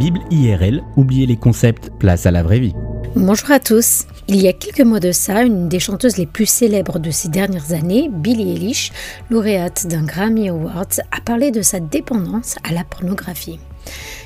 Bible IRL, oubliez les concepts, place à la vraie vie. Bonjour à tous. Il y a quelques mois de ça, une des chanteuses les plus célèbres de ces dernières années, Billie Eilish, lauréate d'un Grammy Awards, a parlé de sa dépendance à la pornographie.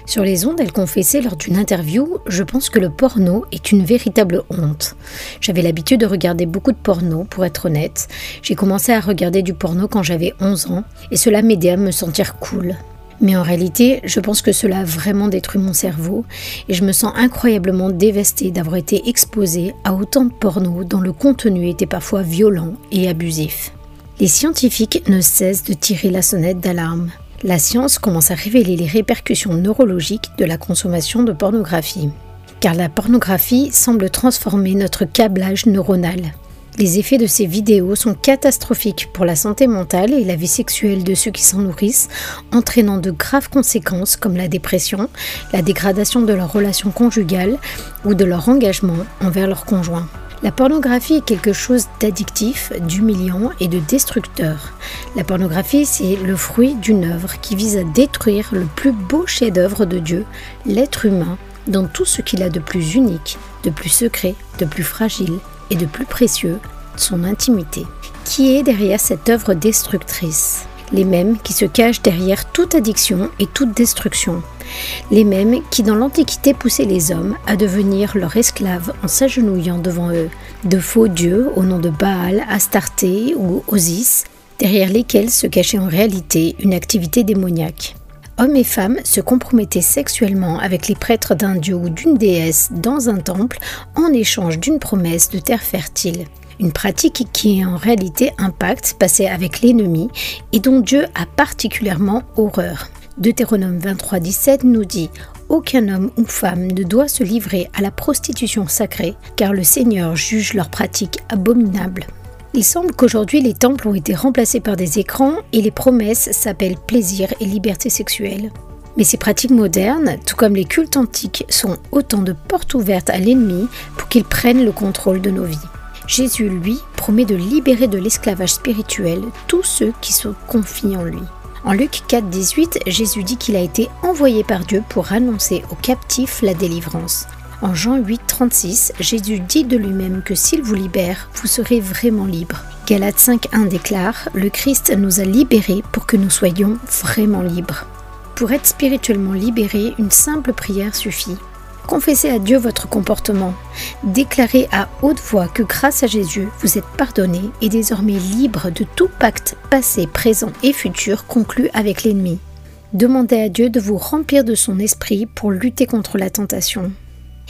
Sur les ondes, elle confessait lors d'une interview Je pense que le porno est une véritable honte. J'avais l'habitude de regarder beaucoup de porno, pour être honnête. J'ai commencé à regarder du porno quand j'avais 11 ans, et cela m'aidait à me sentir cool. Mais en réalité, je pense que cela a vraiment détruit mon cerveau et je me sens incroyablement dévastée d'avoir été exposée à autant de porno dont le contenu était parfois violent et abusif. Les scientifiques ne cessent de tirer la sonnette d'alarme. La science commence à révéler les répercussions neurologiques de la consommation de pornographie. Car la pornographie semble transformer notre câblage neuronal. Les effets de ces vidéos sont catastrophiques pour la santé mentale et la vie sexuelle de ceux qui s'en nourrissent, entraînant de graves conséquences comme la dépression, la dégradation de leur relation conjugale ou de leur engagement envers leur conjoint. La pornographie est quelque chose d'addictif, d'humiliant et de destructeur. La pornographie, c'est le fruit d'une œuvre qui vise à détruire le plus beau chef-d'œuvre de Dieu, l'être humain, dans tout ce qu'il a de plus unique, de plus secret, de plus fragile et de plus précieux, son intimité. Qui est derrière cette œuvre destructrice Les mêmes qui se cachent derrière toute addiction et toute destruction. Les mêmes qui dans l'Antiquité poussaient les hommes à devenir leurs esclaves en s'agenouillant devant eux, de faux dieux au nom de Baal, Astarté ou Osis, derrière lesquels se cachait en réalité une activité démoniaque. Hommes et femmes se compromettaient sexuellement avec les prêtres d'un dieu ou d'une déesse dans un temple en échange d'une promesse de terre fertile. Une pratique qui en réalité un pacte passé avec l'ennemi et dont Dieu a particulièrement horreur. Deutéronome 23.17 nous dit aucun homme ou femme ne doit se livrer à la prostitution sacrée, car le Seigneur juge leur pratique abominable. Il semble qu'aujourd'hui les temples ont été remplacés par des écrans et les promesses s'appellent plaisir et liberté sexuelle. Mais ces pratiques modernes, tout comme les cultes antiques, sont autant de portes ouvertes à l'ennemi pour qu'il prenne le contrôle de nos vies. Jésus, lui, promet de libérer de l'esclavage spirituel tous ceux qui se confient en lui. En Luc 4, 18, Jésus dit qu'il a été envoyé par Dieu pour annoncer aux captifs la délivrance. En Jean 8, 36, Jésus dit de lui-même que s'il vous libère, vous serez vraiment libre. Galates 5.1 déclare Le Christ nous a libérés pour que nous soyons vraiment libres. Pour être spirituellement libéré, une simple prière suffit. Confessez à Dieu votre comportement. Déclarez à haute voix que grâce à Jésus, vous êtes pardonné et désormais libre de tout pacte passé, présent et futur conclu avec l'ennemi. Demandez à Dieu de vous remplir de son esprit pour lutter contre la tentation.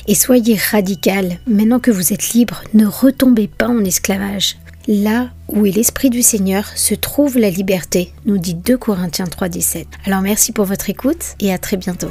Et soyez radical, maintenant que vous êtes libre, ne retombez pas en esclavage. Là où est l'Esprit du Seigneur se trouve la liberté, nous dit 2 Corinthiens 3.17. Alors merci pour votre écoute et à très bientôt.